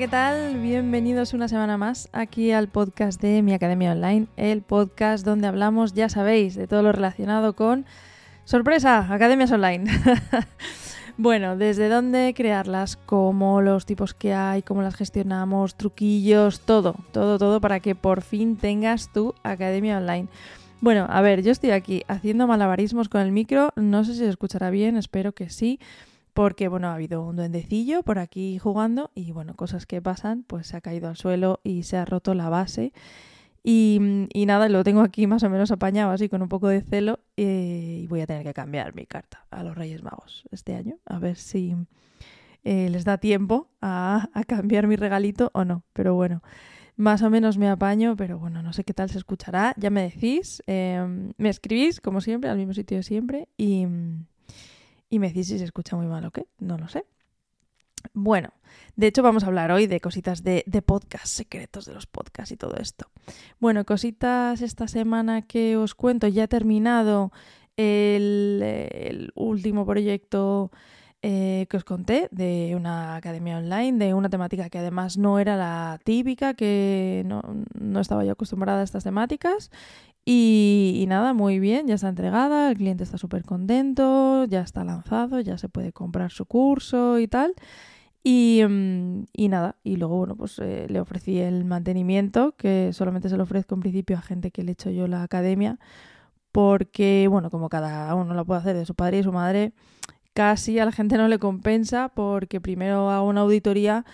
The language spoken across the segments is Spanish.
¿qué tal? Bienvenidos una semana más aquí al podcast de Mi Academia Online, el podcast donde hablamos, ya sabéis, de todo lo relacionado con... ¡Sorpresa! Academias Online. bueno, desde dónde crearlas, cómo los tipos que hay, cómo las gestionamos, truquillos, todo, todo, todo para que por fin tengas tu Academia Online. Bueno, a ver, yo estoy aquí haciendo malabarismos con el micro, no sé si se escuchará bien, espero que sí porque bueno, ha habido un duendecillo por aquí jugando y bueno, cosas que pasan, pues se ha caído al suelo y se ha roto la base. Y, nada, lo tengo aquí más o menos apañado así con un poco de celo eh, y voy a tener que cambiar mi carta a los Reyes Magos este año, a ver si eh, les da tiempo a, cambiar mi regalito o no, pero bueno. Más o menos me apaño, pero bueno, no sé qué tal se escuchará. Ya me decís, em, me escribís como siempre, al mismo sitio de siempre. Y, y me decís si se escucha muy mal o qué, no lo sé. Bueno, de hecho vamos a hablar hoy de cositas de, de podcast, secretos de los podcasts y todo esto. Bueno, cositas esta semana que os cuento, ya he terminado el, último proyecto eh, que os conté de una academia online, de una temática que además no era la típica, que no, no estaba yo acostumbrada a estas temáticas y, nada, muy bien, ya está entregada, el cliente está súper contento, ya está lanzado, ya se puede comprar su curso y tal. Y, mm, nada, y luego, bueno, pues eh, le ofrecí el mantenimiento, que solamente se lo ofrezco en principio a gente que le he hecho yo la academia, porque, bueno, como cada uno lo puede hacer de su padre y su madre, casi a la gente no le compensa porque primero hago una auditoría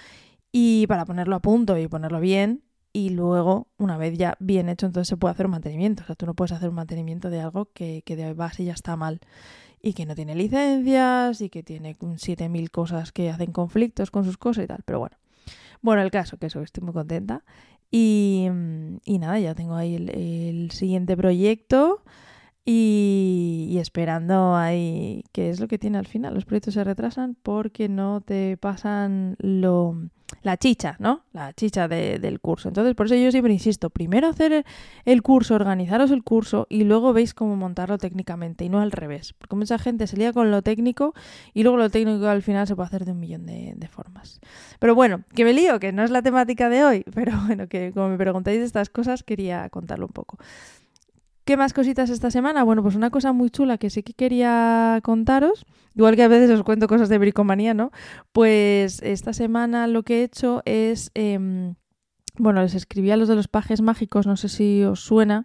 y para ponerlo a punto y ponerlo bien, y luego, una vez ya bien hecho, entonces se puede hacer un mantenimiento. O sea, tú no puedes hacer un mantenimiento de algo que, que de base ya está mal y que no tiene licencias y que tiene 7.000 cosas que hacen conflictos con sus cosas y tal. Pero bueno, bueno, el caso, que eso, estoy muy contenta. Y, y nada, ya tengo ahí el, siguiente proyecto y, esperando ahí qué es lo que tiene al final. Los proyectos se retrasan porque no te pasan lo la chicha, ¿no? La chicha del curso. Entonces, por eso yo siempre insisto, primero hacer el curso, organizaros el curso y luego veis cómo montarlo técnicamente y no al revés. Porque mucha gente se lía con lo técnico y luego lo técnico al final se puede hacer de un millón de, de formas. Pero bueno, que me lío, que no es la temática de hoy, pero bueno, que como me preguntáis estas cosas, quería contarlo un poco. ¿Qué más cositas esta semana? Bueno, pues una cosa muy chula que sí que quería contaros, igual que a veces os cuento cosas de bricomanía, ¿no? Pues esta semana lo que he hecho es, em, bueno, les escribí a los de los pajes mágicos, no sé si os suena.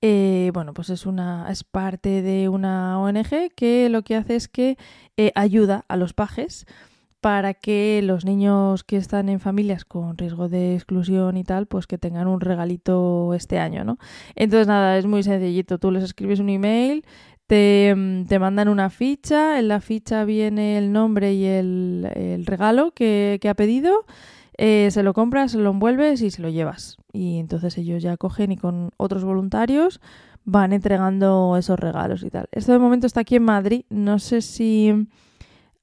Eh, bueno, pues es una es parte de una ONG que lo que hace es que eh, ayuda a los pajes para que los niños que están en familias con riesgo de exclusión y tal, pues que tengan un regalito este año, ¿no? Entonces, nada, es muy sencillito. Tú les escribes un email, te, mm, mandan una ficha, en la ficha viene el nombre y el, regalo que, ha pedido, eh, se lo compras, se lo envuelves y se lo llevas. Y entonces ellos ya cogen y con otros voluntarios van entregando esos regalos y tal. Esto de momento está aquí en Madrid, no sé si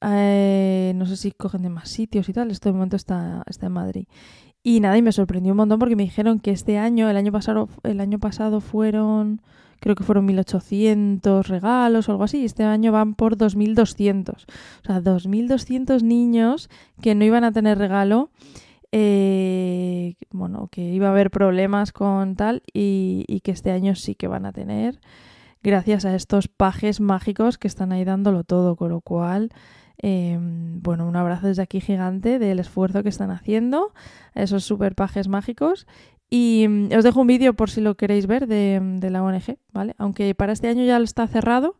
eh, no sé si cogen de más sitios y tal. Este momento está, está en Madrid. Y nada, y me sorprendió un montón porque me dijeron que este año, el año pasado, el año pasado fueron, creo que fueron 1800 regalos o algo así, y este año van por 2200. O sea, 2200 niños que no iban a tener regalo, eh, bueno, que iba a haber problemas con tal, y que este año sí que van a tener, gracias a estos pajes mágicos que están ahí dándolo todo, con lo cual Em, bueno, un abrazo desde aquí gigante del esfuerzo que están haciendo, esos super pajes mágicos. Y mm, os dejo un vídeo por si lo queréis ver de, la ONG, ¿vale? Aunque para este año ya está cerrado,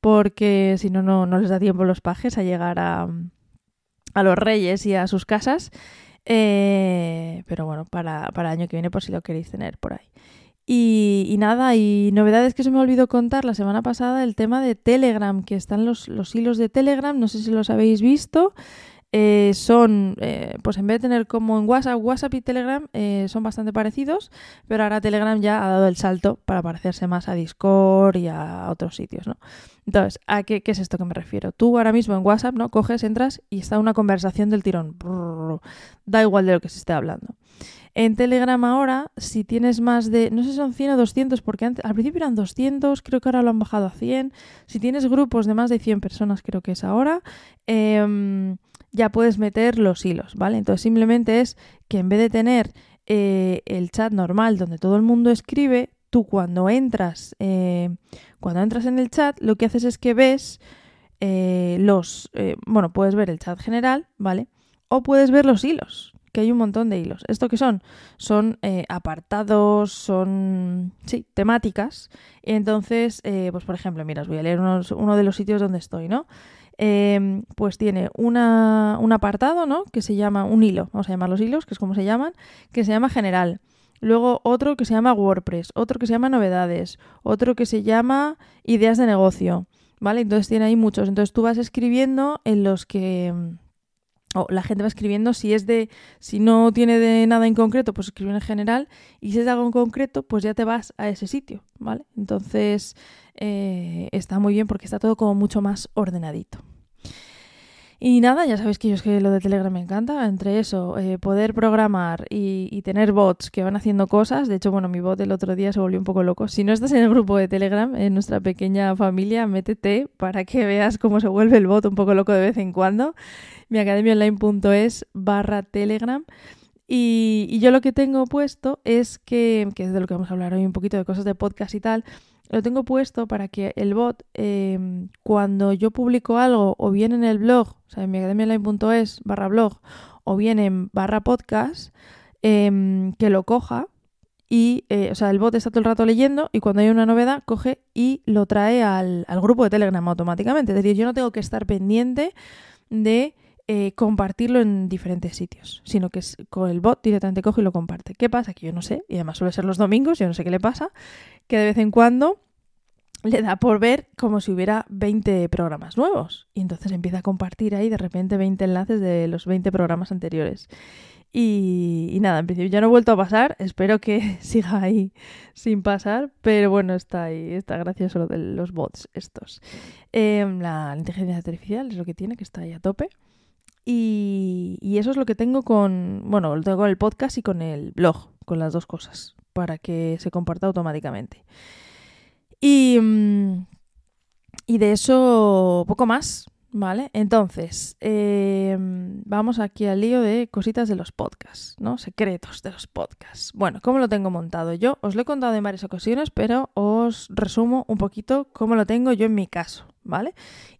porque si no, no les da tiempo los pajes a llegar a, a los reyes y a sus casas. Eh, pero bueno, para, para el año que viene, por si lo queréis tener por ahí. Y, nada, y novedades que se me olvidó contar la semana pasada, el tema de Telegram, que están los, los hilos de Telegram, no sé si los habéis visto. Eh, son, eh, pues en vez de tener como en WhatsApp, WhatsApp y Telegram eh, son bastante parecidos, pero ahora Telegram ya ha dado el salto para parecerse más a Discord y a otros sitios, ¿no? Entonces, ¿a qué, qué es esto que me refiero? Tú ahora mismo en WhatsApp, ¿no? Coges, entras y está una conversación del tirón. da igual de lo que se esté hablando. En Telegram ahora, si tienes más de, no sé si son 100 o 200, porque al principio eran 200, creo que ahora lo han bajado a 100. Si tienes grupos de más de 100 personas, creo que es ahora, em, ya puedes meter los hilos, ¿vale? Entonces simplemente es que en vez de tener eh, el chat normal donde todo el mundo escribe, tú cuando entras, eh, cuando entras en el chat, lo que haces es que ves eh, los, bueno, puedes ver el chat general, ¿vale? O puedes ver los hilos, que hay un montón de hilos. ¿Esto qué son? Son apartados, son, sí, temáticas. Entonces, pues por ejemplo, mira, os voy a leer uno de los sitios donde estoy, ¿no? Em, pues tiene una, un apartado, ¿no? Que se llama un hilo, vamos a llamar los hilos, que es como se llaman, que se llama general. Luego otro que se llama WordPress, otro que se llama novedades, otro que se llama ideas de negocio, ¿vale? Entonces tiene ahí muchos. Entonces tú vas escribiendo en los que o la gente va escribiendo si es de si no tiene de nada en concreto pues escribe en general y si es de algo en concreto pues ya te vas a ese sitio vale entonces eh, está muy bien porque está todo como mucho más ordenadito y nada, ya sabéis que yo es que lo de Telegram me encanta. Entre eso, eh, poder programar y, tener bots que van haciendo cosas. De hecho, bueno, mi bot el otro día se volvió un poco loco. Si no estás en el grupo de Telegram, en nuestra pequeña familia, métete para que veas cómo se vuelve el bot un poco loco de vez en cuando. Mi academiaonline.es barra Telegram. Y, y, yo lo que tengo puesto es que, que es de lo que vamos a hablar hoy un poquito de cosas de podcast y tal, lo tengo puesto para que el bot, em, cuando yo publico algo, o bien en el blog, o sea, en mi academiaonline.es barra blog, o bien en barra podcast, em, que lo coja y, eh, o sea, el bot está todo el rato leyendo y cuando hay una novedad, coge y lo trae al, al grupo de Telegram automáticamente. Es decir, yo no tengo que estar pendiente de eh, compartirlo en diferentes sitios, sino que con el bot directamente coge y lo comparte. ¿Qué pasa? Que yo no sé, y además suele ser los domingos, yo no sé qué le pasa, que de vez en cuando le da por ver como si hubiera 20 programas nuevos. Y entonces empieza a compartir ahí de repente 20 enlaces de los 20 programas anteriores. Y, nada, en principio ya no he vuelto a pasar, espero que siga ahí sin pasar, pero bueno, está ahí, está gracioso lo de los bots estos. Em, la inteligencia artificial es lo que tiene, que está ahí a tope. Y, eso es lo que tengo con, bueno, lo tengo con el podcast y con el blog, con las dos cosas, para que se comparta automáticamente. Y, mm, y de eso poco más, ¿vale? Entonces, em, vamos aquí al lío de cositas de los podcasts, ¿no? Secretos de los podcasts. Bueno, ¿cómo lo tengo montado? Yo os lo he contado en varias ocasiones, pero os resumo un poquito cómo lo tengo yo en mi caso, ¿vale?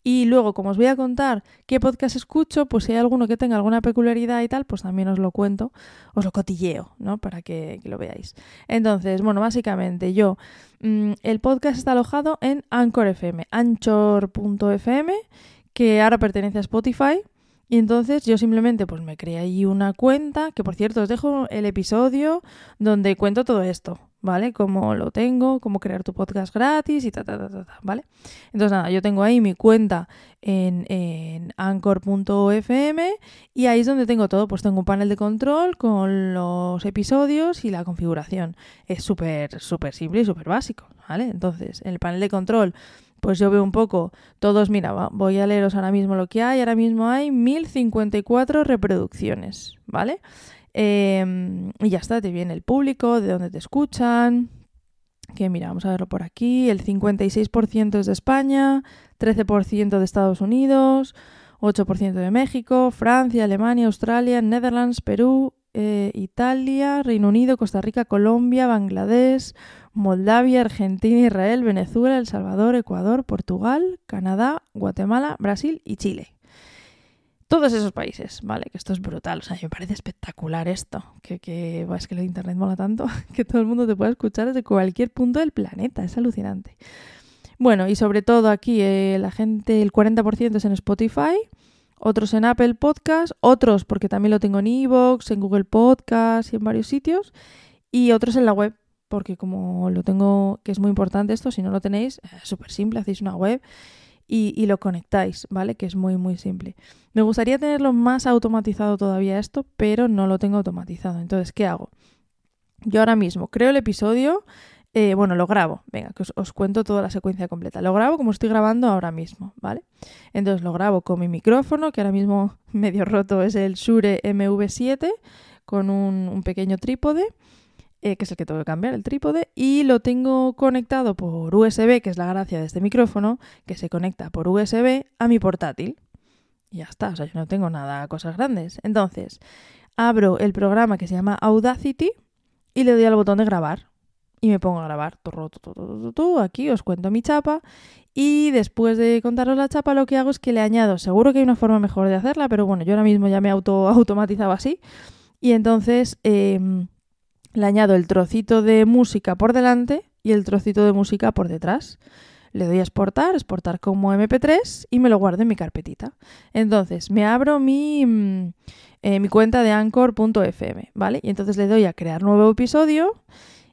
Y luego, como os voy a contar qué podcast escucho, pues si hay alguno que tenga alguna peculiaridad y tal, pues también os lo cuento, os lo cotilleo, ¿no? Para que, lo veáis. Entonces, bueno, básicamente yo, mm, el podcast está alojado en Anchor FM, anchor.fm, que ahora pertenece a Spotify. Y entonces yo simplemente pues me creé ahí una cuenta, que por cierto os dejo el episodio donde cuento todo esto, ¿vale? Cómo lo tengo, cómo crear tu podcast gratis y ta, ta, ta, ta, ¿vale? Entonces nada, yo tengo ahí mi cuenta en, en anchor.fm y ahí es donde tengo todo, pues tengo un panel de control con los episodios y la configuración. Es súper, súper simple y súper básico, ¿vale? Entonces, en el panel de control pues yo veo un poco todos, mira, voy a leeros ahora mismo lo que hay, ahora mismo hay 1054 reproducciones, ¿vale? Em, y ya está, te viene el público, de dónde te escuchan. Que mira, vamos a verlo por aquí. El 56% es de España, 13% de Estados Unidos, 8% de México, Francia, Alemania, Australia, Netherlands, Perú, eh, Italia, Reino Unido, Costa Rica, Colombia, Bangladesh, Moldavia, Argentina, Israel, Venezuela, El Salvador, Ecuador, Portugal, Canadá, Guatemala, Brasil y Chile todos esos países, ¿vale? Que esto es brutal, o sea, me parece espectacular esto, que, que es que de Internet mola tanto, que todo el mundo te pueda escuchar desde cualquier punto del planeta, es alucinante. Bueno, y sobre todo aquí eh, la gente, el 40% es en Spotify, otros en Apple Podcast, otros porque también lo tengo en Evox, en Google Podcast y en varios sitios, y otros en la web, porque como lo tengo, que es muy importante esto, si no lo tenéis, es súper simple, hacéis una web y, lo conectáis, ¿vale? Que es muy, muy simple. Me gustaría tenerlo más automatizado todavía esto, pero no lo tengo automatizado. Entonces, ¿qué hago? Yo ahora mismo creo el episodio, eh, bueno, lo grabo, venga, que os, cuento toda la secuencia completa. Lo grabo como estoy grabando ahora mismo, ¿vale? Entonces lo grabo con mi micrófono, que ahora mismo medio roto es el Shure MV7, con un pequeño trípode. Eh, que es el que tengo que cambiar, el trípode, y lo tengo conectado por USB, que es la gracia de este micrófono, que se conecta por USB a mi portátil. Y ya está, o sea, yo no tengo nada, cosas grandes. Entonces, abro el programa que se llama Audacity y le doy al botón de grabar. Y me pongo a grabar. Aquí os cuento mi chapa. Y después de contaros la chapa, lo que hago es que le añado. Seguro que hay una forma mejor de hacerla, pero bueno, yo ahora mismo ya me auto automatizado así. Y entonces em, le añado el trocito de música por delante y el trocito de música por detrás. Le doy a exportar, exportar como MP3 y me lo guardo en mi carpetita. Entonces me abro mi, mm, eh, mi cuenta de anchor.fm, ¿vale? Y entonces le doy a crear nuevo episodio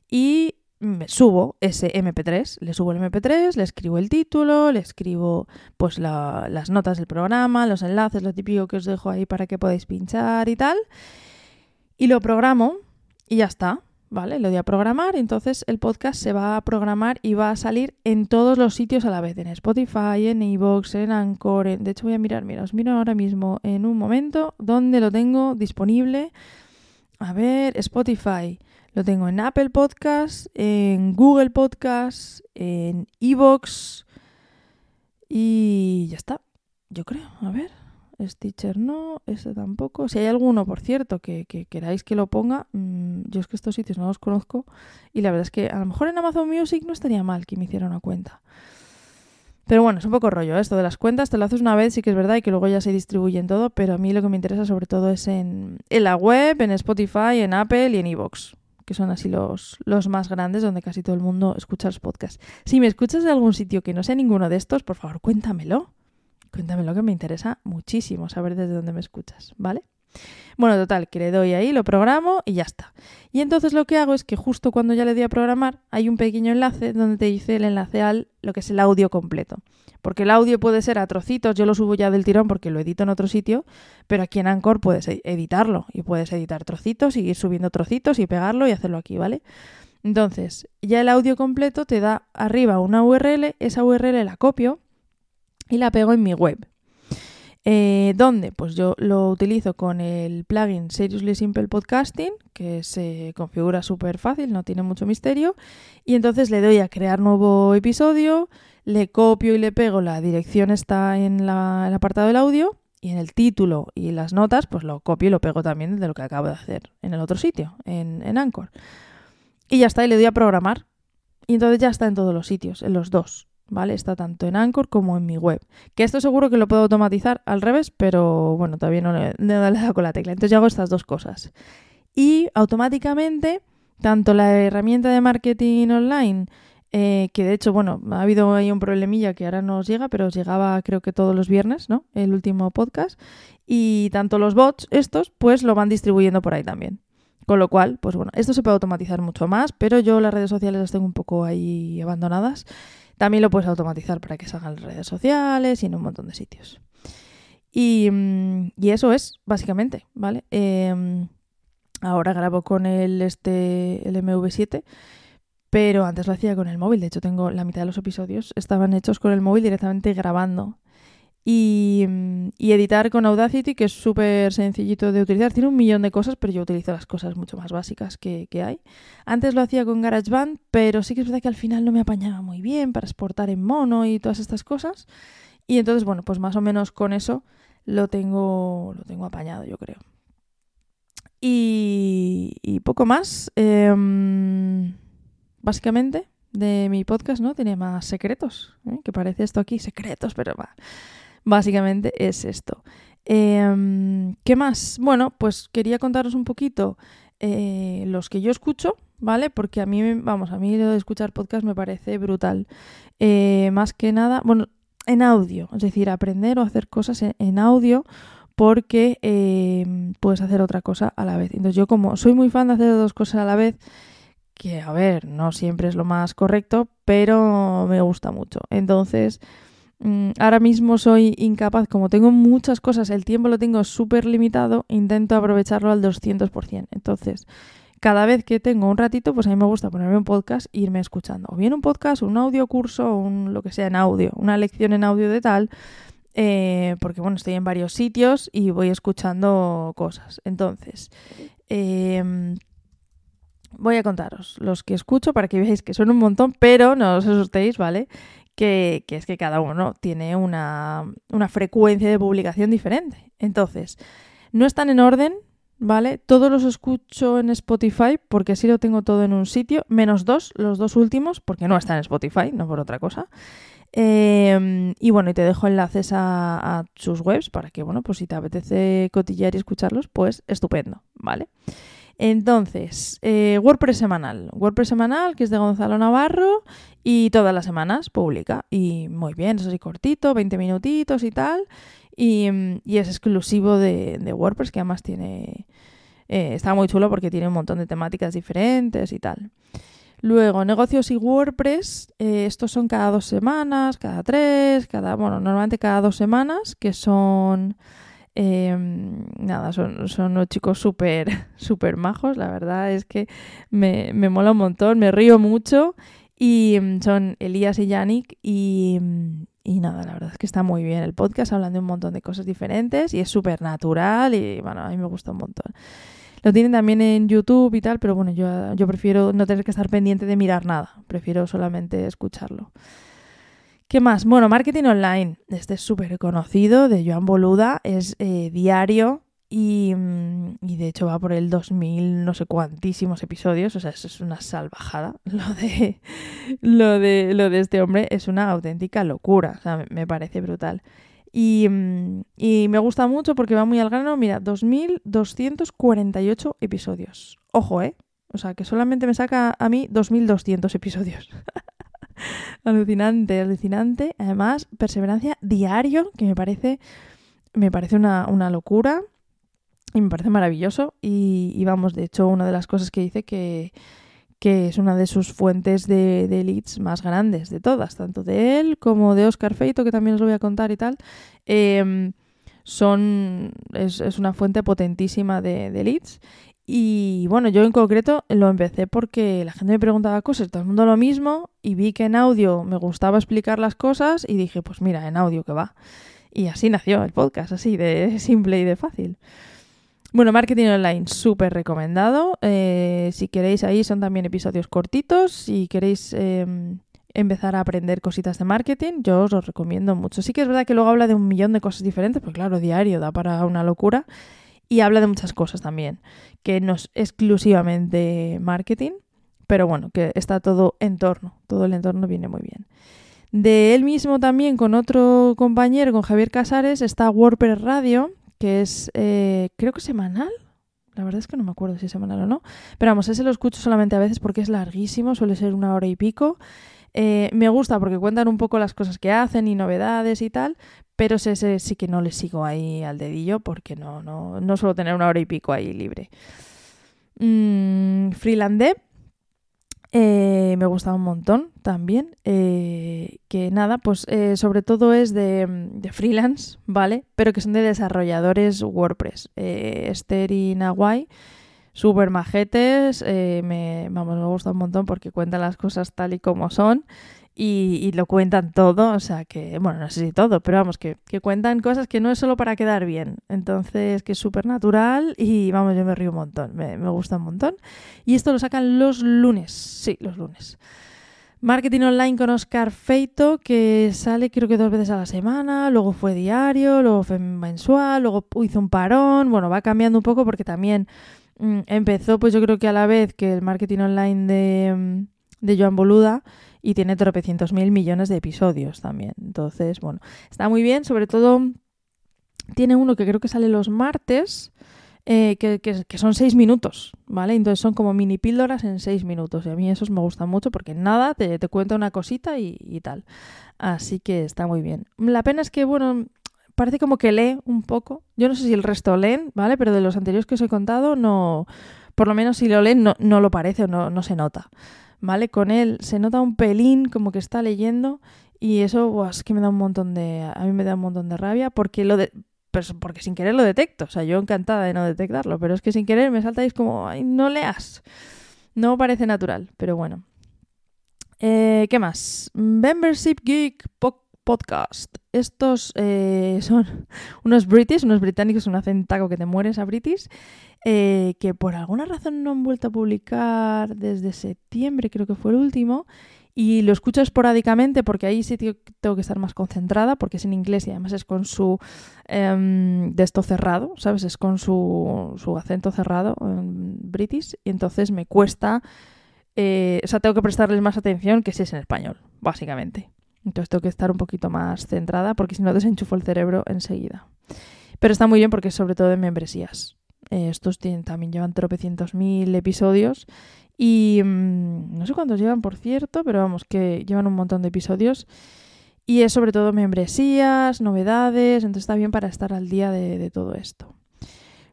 y me subo ese MP3, le subo el MP3, le escribo el título, le escribo pues las notas del programa, los enlaces, lo típico que os dejo ahí para que podáis pinchar y tal. Y lo programo y ya está. ¿vale? Lo voy a programar, entonces el podcast se va a programar y va a salir en todos los sitios a la vez, en Spotify, en Evox, en Anchor, de hecho voy a mirar, mira, os miro ahora mismo en un momento donde lo tengo disponible. A ver, Spotify, lo tengo en Apple Podcasts, en Google Podcasts, en Evox y ya está, yo creo, a ver. Stitcher no, ese tampoco. Si hay alguno, por cierto, que, queráis que lo ponga, mm, yo es que estos sitios no los conozco y la verdad es que a lo mejor en Amazon Music no estaría mal que me hiciera una cuenta. Pero bueno, es un poco rollo ¿eh? esto de las cuentas, te lo haces una vez, sí que es verdad, y que luego ya se distribuye en todo, pero a mí lo que me interesa sobre todo es en, la web, en Spotify, en Apple y en Evox, que son así los, los más grandes donde casi todo el mundo escucha los podcasts. Si me escuchas de algún sitio que no sea ninguno de estos, por favor, cuéntamelo. Cuéntame lo que me interesa muchísimo saber desde dónde me escuchas, ¿vale? Bueno, total, que le doy ahí, lo programo y ya está. Y entonces lo que hago es que justo cuando ya le doy a programar, hay un pequeño enlace donde te dice el enlace al lo que es el audio completo. Porque el audio puede ser a trocitos, yo lo subo ya del tirón porque lo edito en otro sitio, pero aquí en Anchor puedes e-, editarlo y puedes editar trocitos y ir subiendo trocitos y pegarlo y hacerlo aquí, ¿vale? Entonces, ya el audio completo te da arriba una URL, esa URL la copio y la pego en mi web. Eh, ¿Dónde? Pues yo lo utilizo con el plugin Seriously Simple Podcasting, que se configura súper fácil, no tiene mucho misterio. Y entonces le doy a crear nuevo episodio, le copio y le pego, la dirección está en, la, el apartado del audio, y en el título y las notas, pues lo copio y lo pego también de lo que acabo de hacer en el otro sitio, en, en Anchor. Y ya está, y le doy a programar. Y entonces ya está en todos los sitios, en los dos. ¿Vale? Está tanto en Anchor como en mi web. Que esto seguro que lo puedo automatizar al revés, pero bueno, todavía no le, he dado con la tecla. Entonces yo hago estas dos cosas. Y automáticamente, tanto la herramienta de marketing online, eh, que de hecho, bueno, ha habido ahí un problemilla que ahora no os llega, pero os llegaba creo que todos los viernes, ¿no? El último podcast. Y tanto los bots, estos, pues lo van distribuyendo por ahí también. Con lo cual, pues bueno, esto se puede automatizar mucho más, pero yo las redes sociales las tengo un poco ahí abandonadas. También lo puedes automatizar para que salgan en redes sociales y en un montón de sitios. Y, mm, eso es, básicamente, ¿vale? Em, ahora grabo con el, este, el MV7, pero antes lo hacía con el móvil. De hecho, tengo la mitad de los episodios estaban hechos con el móvil directamente grabando Mm, y, editar con Audacity, que es súper sencillito de utilizar. Tiene un millón de cosas, pero yo utilizo las cosas mucho más básicas que, hay. Antes lo hacía con GarageBand, pero sí que es verdad que al final no me apañaba muy bien para exportar en mono y todas estas cosas. Y entonces, bueno, pues más o menos con eso lo tengo, lo tengo apañado, yo creo. Y, poco más. Em, básicamente, de mi podcast, ¿no? Tiene más secretos, ¿eh? que parece esto aquí secretos, pero va. Básicamente es esto. Em, ¿Qué más? Bueno, pues quería contaros un poquito eh, los que yo escucho, ¿vale? Porque a mí, vamos, a mí lo de escuchar podcast me parece brutal. Eh, más que nada, bueno, en audio, es decir, aprender o hacer cosas en, audio porque em, puedes hacer otra cosa a la vez. Entonces yo como soy muy fan de hacer dos cosas a la vez, que a ver, no siempre es lo más correcto, pero me gusta mucho. Entonces ahora mismo soy incapaz, como tengo muchas cosas, el tiempo lo tengo súper limitado, intento aprovecharlo al 200%. Entonces, cada vez que tengo un ratito, pues a mí me gusta ponerme un podcast e irme escuchando. O bien un podcast, un audio curso, un, lo que sea en audio, una lección en audio de tal, eh, porque bueno, estoy en varios sitios y voy escuchando cosas. Entonces, em, voy a contaros los que escucho para que veáis que son un montón, pero no os asustéis, ¿vale? Que, es que cada uno tiene una, una frecuencia de publicación diferente. Entonces, no están en orden, ¿vale? Todos los escucho en Spotify porque así lo tengo todo en un sitio, menos dos, los dos últimos, porque no están en Spotify, no por otra cosa. Em, y bueno, y te dejo enlaces a, sus webs para que, bueno, pues si te apetece cotillar y escucharlos, pues estupendo, ¿vale? Entonces, eh, WordPress semanal. WordPress semanal, que es de Gonzalo Navarro, y todas las semanas publica. Y muy bien, es así cortito, 20 minutitos y tal. Y, es exclusivo de, WordPress, que además tiene. Eh, está muy chulo porque tiene un montón de temáticas diferentes y tal. Luego, negocios y WordPress, eh, estos son cada dos semanas, cada tres, cada, bueno, normalmente cada dos semanas, que son Em, nada, son, son unos chicos súper, súper majos, la verdad es que me, me, mola un montón, me río mucho y em, son Elías y Yannick y, em, y nada, la verdad es que está muy bien el podcast, hablan de un montón de cosas diferentes y es súper natural y bueno, a mí me gusta un montón. Lo tienen también en YouTube y tal, pero bueno, yo, yo prefiero no tener que estar pendiente de mirar nada, prefiero solamente escucharlo. ¿Qué más? Bueno, marketing online. Este es súper conocido, de Joan Boluda, es eh, diario mm, y, de hecho va por el 2000 no sé cuantísimos episodios, o sea, eso es una salvajada. Lo de, lo de, lo de este hombre es una auténtica locura, o sea, me, parece brutal. Y, mm, y, me gusta mucho porque va muy al grano. Mira, 2.248 episodios. Ojo, ¿eh? O sea, que solamente me saca a mí 2.200 episodios. alucinante, alucinante. Además, perseverancia diario, que me parece, me parece una, locura y me parece maravilloso. Y, vamos, de hecho, una de las cosas que dice que, que es una de sus fuentes de, de, leads más grandes de todas, tanto de él como de Oscar Feito, que también os voy a contar y tal. Em, son, es, una fuente potentísima de, de leads y bueno, yo en concreto lo empecé porque la gente me preguntaba cosas, todo el mundo lo mismo, y vi que en audio me gustaba explicar las cosas y dije, pues mira, en audio que va. Y así nació el podcast, así de simple y de fácil. Bueno, marketing online, súper recomendado. Eh, si queréis, ahí son también episodios cortitos. Si queréis em, empezar a aprender cositas de marketing, yo os lo recomiendo mucho. Sí que es verdad que luego habla de un millón de cosas diferentes, pues claro, diario da para una locura y habla de muchas cosas también, que no es exclusivamente marketing, pero bueno, que está todo en torno, todo el entorno viene muy bien. De él mismo también con otro compañero, con Javier Casares, está WordPress Radio, que es eh, creo que semanal. La verdad es que no me acuerdo si es semanal o no. Pero vamos, ese lo escucho solamente a veces porque es larguísimo, suele ser una hora y pico. Eh, me gusta porque cuentan un poco las cosas que hacen y novedades y tal, pero ese sí que no le sigo ahí al dedillo porque no, no, no suelo tener una hora y pico ahí libre. Mm. Eh, me gusta un montón también. Eh, que nada, pues eh, sobre todo es de, freelance, ¿vale? Pero que son de desarrolladores WordPress. Esther y Nawai, súper majetes. me, vamos, me gusta un montón porque cuentan las cosas tal y como son y, lo cuentan todo, o sea que, bueno, no sé si todo, pero vamos, que, cuentan cosas que no es solo para quedar bien, entonces que es súper natural y vamos, yo me río un montón, me, gusta un montón. Y esto lo sacan los lunes, sí, los lunes. Marketing Online con Oscar Feito, que sale creo que dos veces a la semana, luego fue diario, luego fue mensual, luego hizo un parón, bueno, va cambiando un poco porque también mm, empezó pues yo creo que a la vez que el Marketing Online de, mm, de Joan Boluda y tiene tropecientos mil millones de episodios también. Entonces, bueno, está muy bien, sobre todo tiene uno que creo que sale los martes. Eh, que, son seis minutos, ¿vale? Entonces son como mini píldoras en seis minutos. Y a mí esos me gustan mucho porque nada, te, te cuenta una cosita y, y, tal. Así que está muy bien. La pena es que, bueno, parece como que lee un poco. Yo no sé si el resto leen, ¿vale? Pero de los anteriores que os he contado, no. Por lo menos si lo leen, no, no lo parece o no, no se nota. ¿Vale? Con él se nota un pelín como que está leyendo y eso es que me da un montón de... A mí me da un montón de rabia porque lo de... Pues porque sin querer lo detecto, o sea, yo encantada de no detectarlo, pero es que sin querer me saltáis como, ay, no leas. No parece natural, pero bueno. Eh, ¿Qué más? Membership Geek Podcast. Estos eh, son unos british, unos británicos, un acentaco que te mueres a british, eh, que por alguna razón no han vuelto a publicar desde septiembre, creo que fue el último, y lo escucho esporádicamente porque ahí sí tengo que estar más concentrada porque es en inglés y además es con su eh, de esto cerrado, ¿sabes? Es con su, su acento cerrado en british y entonces me cuesta, eh, o sea, tengo que prestarles más atención que si es en español, básicamente. Entonces tengo que estar un poquito más centrada porque si no desenchufo el cerebro enseguida. Pero está muy bien porque es sobre todo de membresías. Eh, estos también llevan tropecientos mil episodios y mmm, no sé cuántos llevan, por cierto, pero vamos, que llevan un montón de episodios. Y es sobre todo membresías, novedades, entonces está bien para estar al día de, todo esto.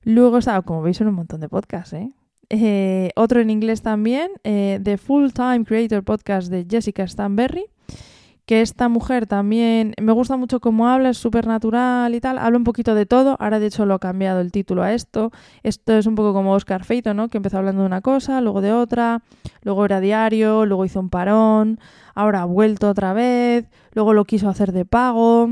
Luego está, como veis, en un montón de podcasts, ¿eh? Eh, otro en inglés también, eh, The Full Time Creator Podcast de Jessica Stanberry, que esta mujer también me gusta mucho cómo habla, es súper natural y tal, habla un poquito de todo, ahora de hecho lo ha cambiado el título a esto, esto es un poco como Oscar Feito, ¿no? que empezó hablando de una cosa, luego de otra, luego era diario, luego hizo un parón, ahora ha vuelto otra vez, luego lo quiso hacer de pago.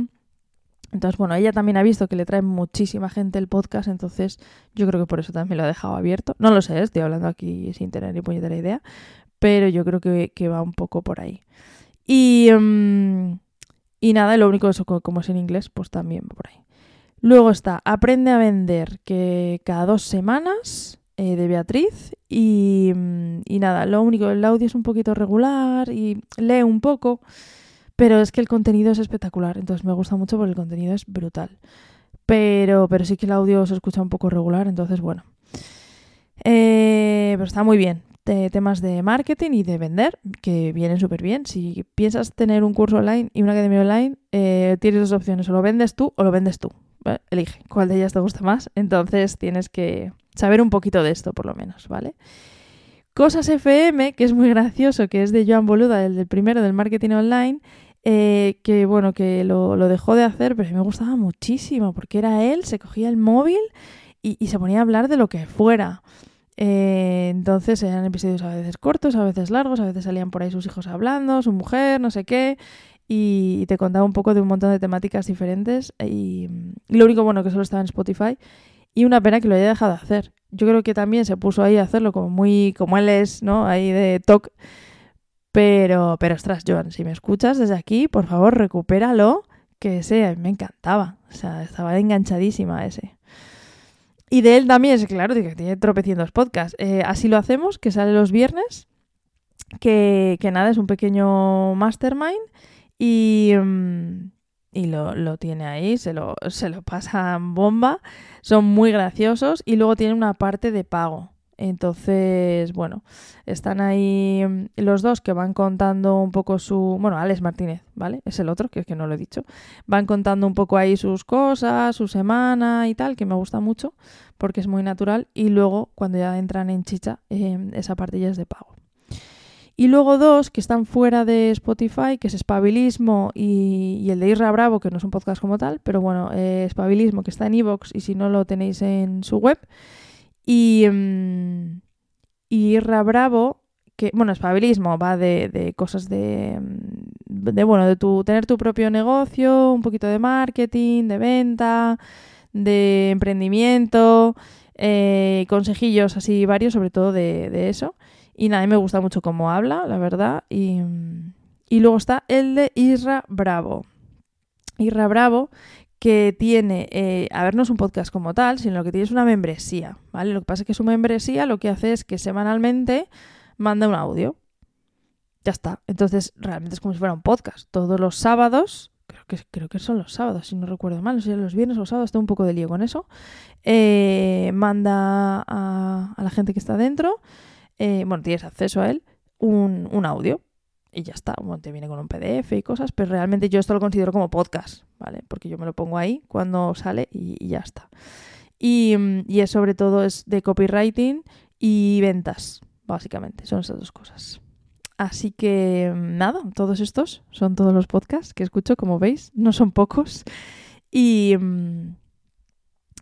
Entonces, bueno, ella también ha visto que le trae muchísima gente el podcast, entonces yo creo que por eso también lo ha dejado abierto. No lo sé, estoy hablando aquí sin tener ni puñetera idea, pero yo creo que, que va un poco por ahí. Y, um, y nada, lo único eso, como es en inglés, pues también por ahí. Luego está Aprende a vender, que cada dos semanas eh, de Beatriz. Y, y nada, lo único, el audio es un poquito regular y lee un poco, pero es que el contenido es espectacular. Entonces me gusta mucho porque el contenido es brutal. Pero, pero sí que el audio se escucha un poco regular, entonces bueno. Eh, pero está muy bien temas de marketing y de vender, que vienen súper bien. Si piensas tener un curso online y una academia online, eh, tienes dos opciones, o lo vendes tú o lo vendes tú. ¿vale? Elige cuál de ellas te gusta más. Entonces tienes que saber un poquito de esto, por lo menos, ¿vale? Cosas FM, que es muy gracioso, que es de Joan Boluda, el del primero del marketing online, eh, que bueno, que lo, dejó de hacer, pero me gustaba muchísimo, porque era él, se cogía el móvil y se ponía a hablar de lo que fuera. Eh, entonces eran episodios a veces cortos, a veces largos, a veces salían por ahí sus hijos hablando, su mujer, no sé qué, y, te contaba un poco de un montón de temáticas diferentes. Y, lo único bueno que solo estaba en Spotify, y una pena que lo haya dejado de hacer. Yo creo que también se puso ahí a hacerlo como muy, como él es, ¿no? Ahí de talk. Pero, pero ostras, Joan, si me escuchas desde aquí, por favor, recupéralo, que ese me encantaba. O sea, estaba enganchadísima a ese. Y de él también, es claro, que tiene tropecientos podcasts. Eh, así lo hacemos, que sale los viernes, que, que nada, es un pequeño mastermind y, um, y lo, lo, tiene ahí, se lo, se lo pasan bomba, son muy graciosos y luego tiene una parte de pago. Entonces, bueno, están ahí los dos que van contando un poco su... Bueno, Alex Martínez, ¿vale? Es el otro, que es que no lo he dicho. Van contando un poco ahí sus cosas, su semana y tal, que me gusta mucho porque es muy natural. Y luego, cuando ya entran en chicha, eh, esa parte ya es de pago. Y luego dos que están fuera de Spotify, que es Espabilismo y, y el de Isra Bravo, que no es un podcast como tal, pero bueno, eh, Espabilismo, que está en Evox y si no lo tenéis en su web. Y, um, y Irra Bravo, que, bueno, espabilismo va de, de cosas de, de, bueno, de tu, tener tu propio negocio, un poquito de marketing, de venta, de emprendimiento, eh, consejillos así varios, sobre todo de, de eso. Y nada, me gusta mucho cómo habla, la verdad. Y, y luego está el de Isra Bravo. Isra Bravo, que tiene, eh, a ver, no es un podcast como tal, sino que tiene es una membresía, ¿vale? Lo que pasa es que su membresía lo que hace es que semanalmente manda un audio. Ya está. Entonces, realmente es como si fuera un podcast. Todos los sábados, creo que, creo que son los sábados, si no recuerdo mal, no sé los viernes o los sábados, tengo un poco de lío con eso. Eh, manda a, la gente que está dentro, eh, bueno, tienes acceso a él, un audio y ya está. Bueno, te viene con un PDF y cosas, pero realmente yo esto lo considero como podcast, ¿vale? Porque yo me lo pongo ahí cuando sale y, y ya está. Y, y, es sobre todo es de copywriting y ventas, básicamente. Son esas dos cosas. Así que nada, todos estos son todos los podcasts que escucho, como veis, no son pocos. Y,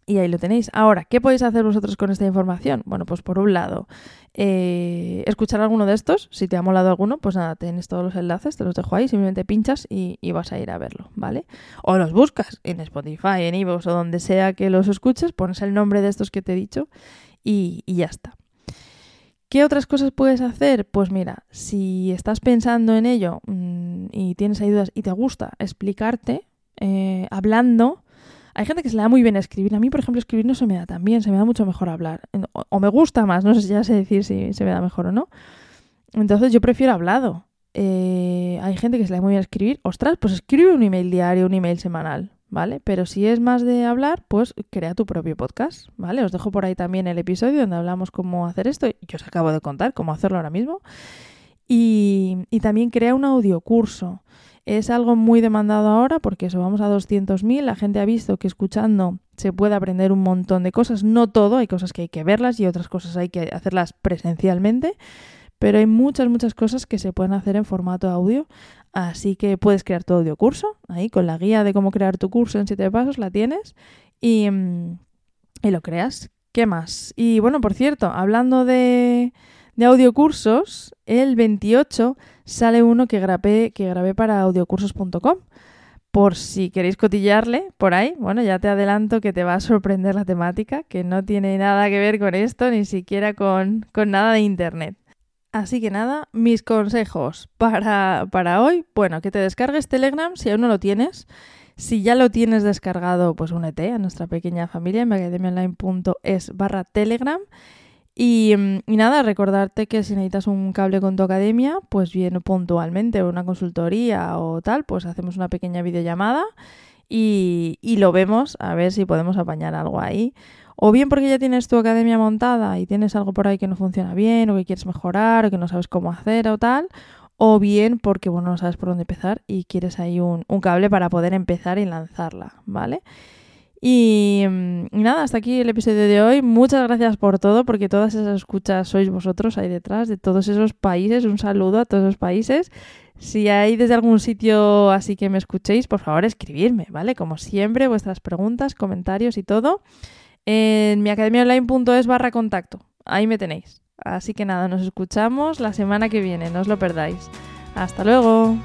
y ahí lo tenéis. Ahora, ¿qué podéis hacer vosotros con esta información? Bueno, pues por un lado, eh, escuchar alguno de estos. Si te ha molado alguno, pues nada, tienes todos los enlaces, te los dejo ahí, simplemente pinchas y, vas a ir a verlo, ¿vale? O los buscas en Spotify, en iVoox o donde sea que los escuches, pones el nombre de estos que te he dicho y, y ya está. ¿Qué otras cosas puedes hacer? Pues mira, si estás pensando en ello mm, y tienes ahí dudas y te gusta explicarte, eh, hablando, hay gente que se le da muy bien escribir. A mí, por ejemplo, escribir no se me da tan bien, se me da mucho mejor hablar. O, me gusta más, no sé si ya sé decir si se me da mejor o no. Entonces yo prefiero hablado. Eh, hay gente que se le da muy bien escribir. Ostras, pues escribe un email diario, un email semanal. ¿vale? Pero si es más de hablar, pues crea tu propio podcast, ¿vale? Os dejo por ahí también el episodio donde hablamos cómo hacer esto. Yo os acabo de contar cómo hacerlo ahora mismo. Y, también crea un audiocurso. Es algo muy demandado ahora porque eso, vamos a 200.000. La gente ha visto que escuchando se puede aprender un montón de cosas. No todo, hay cosas que hay que verlas y otras cosas hay que hacerlas presencialmente. Pero hay muchas, muchas cosas que se pueden hacer en formato audio. Así que puedes crear tu audio curso, ahí con la guía de cómo crear tu curso en siete pasos la tienes y, mm, y lo creas. ¿Qué más? Y bueno, por cierto, hablando de, de audiocursos, el 28 sale uno que grabé, que grabé para audiocursos.com. Por si queréis cotillarle por ahí, bueno, ya te adelanto que te va a sorprender la temática, que no tiene nada que ver con esto, ni siquiera con, con nada de internet. Así que nada, mis consejos para, para hoy, bueno, que te descargues Telegram si aún no lo tienes. Si ya lo tienes descargado, pues únete a nuestra pequeña familia en academiaonline.es barra Telegram. Y, mm, y, nada, recordarte que si necesitas un cable con tu academia, pues bien puntualmente, una consultoría o tal, pues hacemos una pequeña videollamada y, y lo vemos a ver si podemos apañar algo ahí o bien porque ya tienes tu academia montada y tienes algo por ahí que no funciona bien, o que quieres mejorar, o que no sabes cómo hacer o tal, o bien porque bueno, no sabes por dónde empezar y quieres ahí un, cable para poder empezar y lanzarla, ¿vale? Y, mm, y, nada, hasta aquí el episodio de hoy. Muchas gracias por todo, porque todas esas escuchas sois vosotros ahí detrás, de todos esos países. Un saludo a todos esos países. Si hay desde algún sitio así que me escuchéis, por favor escribirme, ¿vale? Como siempre, vuestras preguntas, comentarios y todo en miacademiaonline.es barra contacto. Ahí me tenéis. Así que nada, nos escuchamos la semana que viene, no os lo perdáis. Hasta luego.